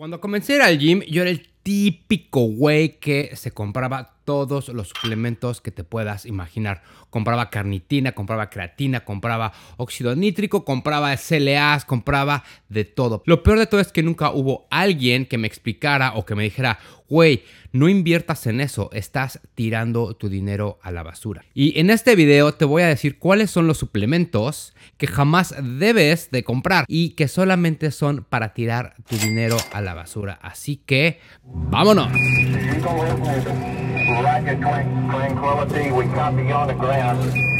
Cuando comencé a al gym, yo era el típico güey que se compraba todos los suplementos que te puedas imaginar. Compraba carnitina, compraba creatina, compraba óxido nítrico, compraba SLAs, compraba de todo. Lo peor de todo es que nunca hubo alguien que me explicara o que me dijera, güey, no inviertas en eso, estás tirando tu dinero a la basura. Y en este video te voy a decir cuáles son los suplementos que jamás debes de comprar y que solamente son para tirar tu dinero a la basura. Así que ¡Vámonos!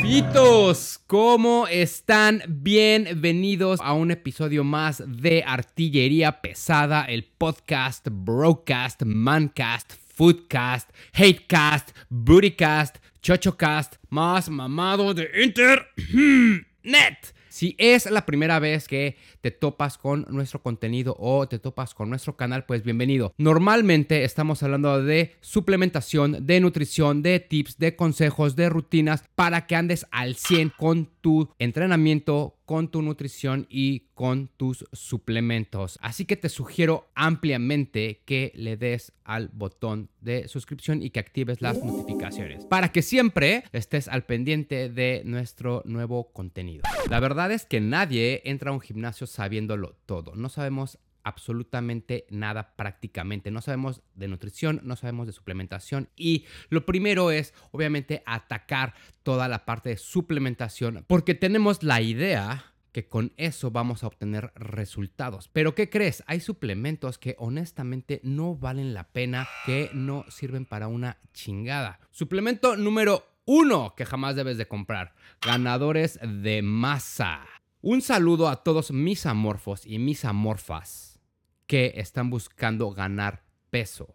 Pitos, ¿cómo están? Bienvenidos a un episodio más de Artillería Pesada, el podcast, broadcast, mancast, foodcast, hatecast, bootycast, chochocast, más mamado de internet. Si es la primera vez que te topas con nuestro contenido o te topas con nuestro canal, pues bienvenido. Normalmente estamos hablando de suplementación, de nutrición, de tips, de consejos, de rutinas para que andes al 100 con tu entrenamiento, con tu nutrición y con tus suplementos. Así que te sugiero ampliamente que le des al botón de suscripción y que actives las notificaciones para que siempre estés al pendiente de nuestro nuevo contenido. La verdad es que nadie entra a un gimnasio sabiéndolo todo. No sabemos absolutamente nada prácticamente. No sabemos de nutrición, no sabemos de suplementación y lo primero es obviamente atacar toda la parte de suplementación porque tenemos la idea que con eso vamos a obtener resultados. Pero ¿qué crees? Hay suplementos que honestamente no valen la pena, que no sirven para una chingada. Suplemento número uno que jamás debes de comprar. Ganadores de masa. Un saludo a todos mis amorfos y mis amorfas que están buscando ganar peso.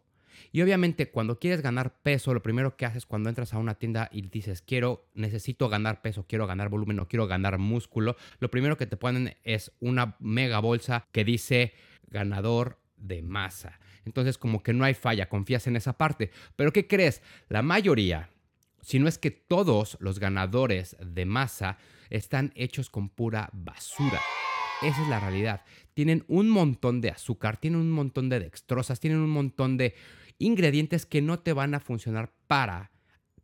Y obviamente cuando quieres ganar peso, lo primero que haces cuando entras a una tienda y dices, quiero, necesito ganar peso, quiero ganar volumen o quiero ganar músculo, lo primero que te ponen es una mega bolsa que dice ganador de masa. Entonces como que no hay falla, confías en esa parte. Pero ¿qué crees? La mayoría, si no es que todos los ganadores de masa están hechos con pura basura. Esa es la realidad. Tienen un montón de azúcar, tienen un montón de dextrosas, tienen un montón de ingredientes que no te van a funcionar para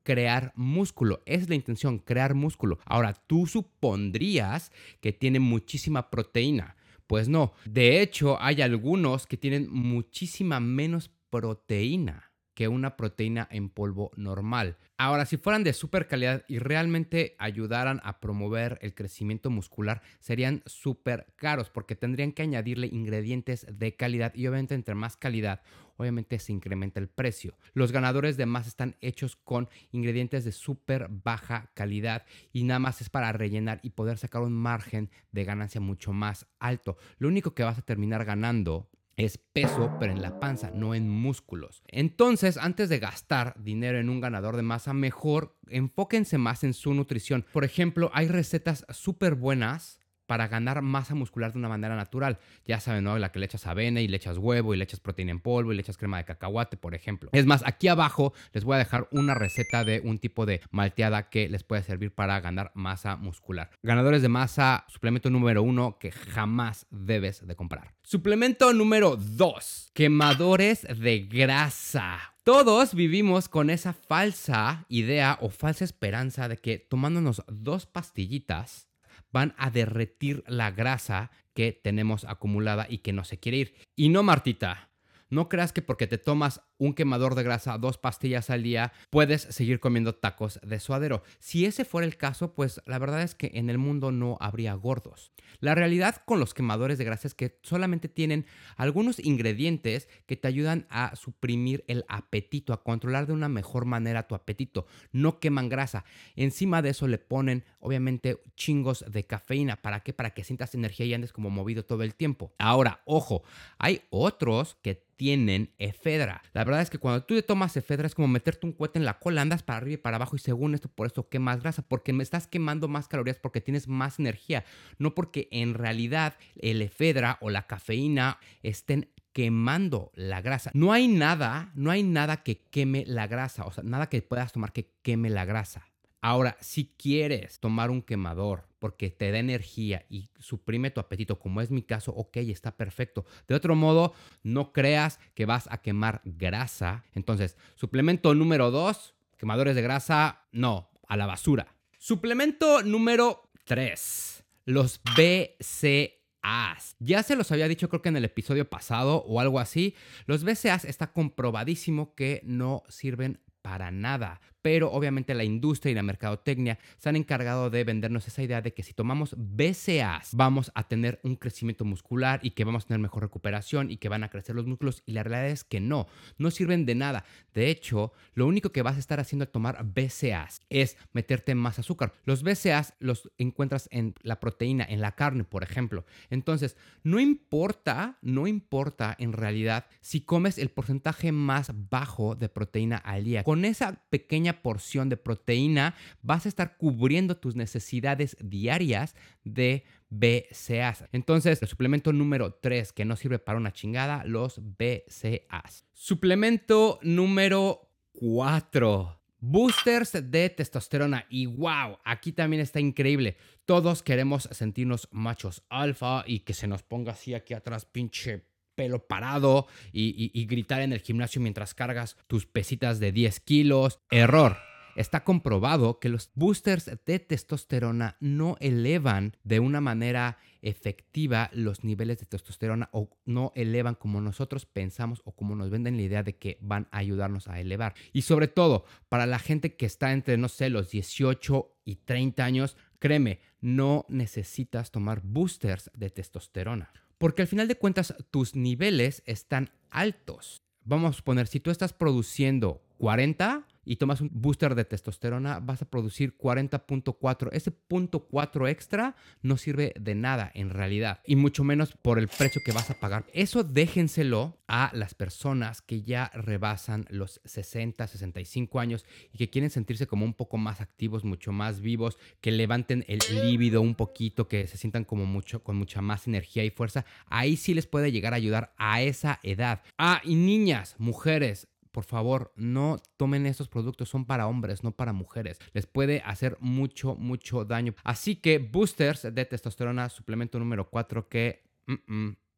crear músculo. Es la intención, crear músculo. Ahora, tú supondrías que tiene muchísima proteína. Pues no. De hecho, hay algunos que tienen muchísima menos proteína que una proteína en polvo normal. Ahora, si fueran de super calidad y realmente ayudaran a promover el crecimiento muscular, serían súper caros porque tendrían que añadirle ingredientes de calidad y obviamente entre más calidad, obviamente se incrementa el precio. Los ganadores de más están hechos con ingredientes de súper baja calidad y nada más es para rellenar y poder sacar un margen de ganancia mucho más alto. Lo único que vas a terminar ganando es peso, pero en la panza, no en músculos. Entonces, antes de gastar dinero en un ganador de masa, mejor enfóquense más en su nutrición. Por ejemplo, hay recetas súper buenas para ganar masa muscular de una manera natural. Ya saben, ¿no? La que le echas avena y le echas huevo y le echas proteína en polvo y le echas crema de cacahuate, por ejemplo. Es más, aquí abajo les voy a dejar una receta de un tipo de malteada que les puede servir para ganar masa muscular. Ganadores de masa, suplemento número uno que jamás debes de comprar. Suplemento número dos, quemadores de grasa. Todos vivimos con esa falsa idea o falsa esperanza de que tomándonos dos pastillitas van a derretir la grasa que tenemos acumulada y que no se quiere ir. Y no, Martita, no creas que porque te tomas un quemador de grasa, dos pastillas al día, puedes seguir comiendo tacos de suadero. Si ese fuera el caso, pues la verdad es que en el mundo no habría gordos. La realidad con los quemadores de grasa es que solamente tienen algunos ingredientes que te ayudan a suprimir el apetito, a controlar de una mejor manera tu apetito. No queman grasa. Encima de eso le ponen, obviamente, chingos de cafeína. ¿Para qué? Para que sientas energía y andes como movido todo el tiempo. Ahora, ojo, hay otros que tienen efedra. La verdad es que cuando tú te tomas efedra es como meterte un cohete en la cola, andas para arriba y para abajo y según esto por eso quemas grasa, porque me estás quemando más calorías porque tienes más energía, no porque en realidad el efedra o la cafeína estén quemando la grasa. No hay nada, no hay nada que queme la grasa, o sea, nada que puedas tomar que queme la grasa. Ahora, si quieres tomar un quemador porque te da energía y suprime tu apetito, como es mi caso, ok, está perfecto. De otro modo, no creas que vas a quemar grasa. Entonces, suplemento número dos, quemadores de grasa, no, a la basura. Suplemento número tres, los BCAAs. Ya se los había dicho creo que en el episodio pasado o algo así. Los BCAAs está comprobadísimo que no sirven para nada. Pero obviamente la industria y la mercadotecnia se han encargado de vendernos esa idea de que si tomamos BCAAs vamos a tener un crecimiento muscular y que vamos a tener mejor recuperación y que van a crecer los músculos. Y la realidad es que no, no sirven de nada. De hecho, lo único que vas a estar haciendo al tomar BCAAs es meterte más azúcar. Los BCAAs los encuentras en la proteína, en la carne, por ejemplo. Entonces, no importa, no importa en realidad si comes el porcentaje más bajo de proteína al día. Con esa pequeña porción de proteína, vas a estar cubriendo tus necesidades diarias de BCAAs. Entonces, el suplemento número 3 que no sirve para una chingada, los BCAAs. Suplemento número 4. Boosters de testosterona. Y wow, aquí también está increíble. Todos queremos sentirnos machos alfa y que se nos ponga así aquí atrás, pinche pelo parado y, gritar en el gimnasio mientras cargas tus pesitas de 10 kilos. Error está comprobado que los boosters de testosterona no elevan de una manera efectiva los niveles de testosterona o no elevan como nosotros pensamos o como nos venden la idea de que van a ayudarnos a elevar. Y sobre todo, para la gente que está entre, no sé, los 18 y 30 años, créeme, no necesitas tomar boosters de testosterona. Porque al final de cuentas tus niveles están altos. Vamos a poner, si tú estás produciendo 40, y tomas un booster de testosterona, vas a producir 40.4. Ese punto 4 extra no sirve de nada en realidad, y mucho menos por el precio que vas a pagar. Eso déjenselo a las personas que ya rebasan los 60, 65 años y que quieren sentirse como un poco más activos, mucho más vivos, que levanten el líbido un poquito, que se sientan como mucho con mucha más energía y fuerza. Ahí sí les puede llegar a ayudar a esa edad. Ah, y niñas, mujeres, por favor, no tomen estos productos, son para hombres, no para mujeres. Les puede hacer mucho, mucho daño. Así que boosters de testosterona, suplemento número 4 que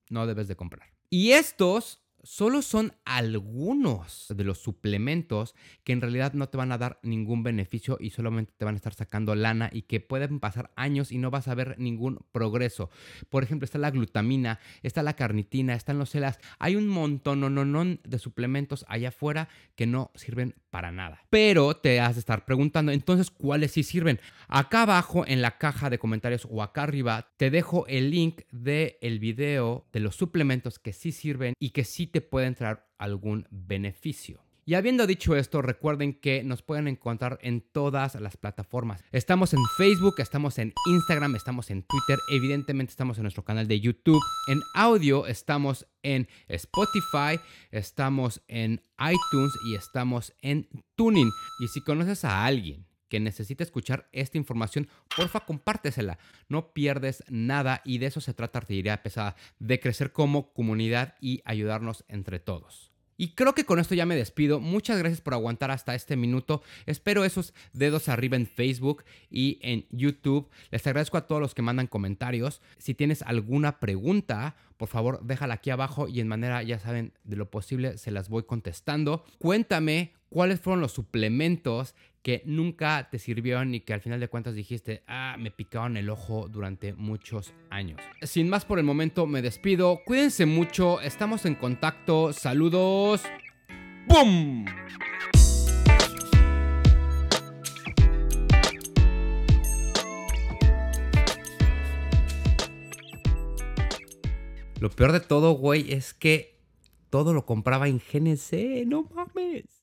no debes de comprar. Y estos solo son algunos de los suplementos que en realidad no te van a dar ningún beneficio y solamente te van a estar sacando lana y que pueden pasar años y no vas a ver ningún progreso. Por ejemplo, está la glutamina, está la carnitina, están los celas. Hay un montón no, no, de suplementos allá afuera que no sirven para nada. Pero te has de estar preguntando, entonces, ¿cuáles sí sirven? Acá abajo en la caja de comentarios o acá arriba te dejo el link del el video de los suplementos que sí sirven y que sí te pueden traer algún beneficio. Y habiendo dicho esto, recuerden que nos pueden encontrar en todas las plataformas. Estamos en Facebook, estamos en Instagram, estamos en Twitter, evidentemente estamos en nuestro canal de YouTube. En audio estamos en Spotify, estamos en iTunes y estamos en Tuning. Y si conoces a alguien que necesita escuchar esta información, porfa compártesela. No pierdes nada y de eso se trata Artillería Pesada, de crecer como comunidad y ayudarnos entre todos. Y creo que con esto ya me despido. Muchas gracias por aguantar hasta este minuto. Espero esos dedos arriba en Facebook y en YouTube. Les agradezco a todos los que mandan comentarios. Si tienes alguna pregunta, por favor déjala aquí abajo y en manera, ya saben, de lo posible se las voy contestando. Cuéntame cuáles fueron los suplementos que nunca te sirvieron y que al final de cuentas dijiste, ah, me picaron el ojo durante muchos años. Sin más por el momento, me despido. Cuídense mucho, estamos en contacto. Saludos. ¡Bum! Lo peor de todo, güey, es que todo lo compraba en GNC, no mames.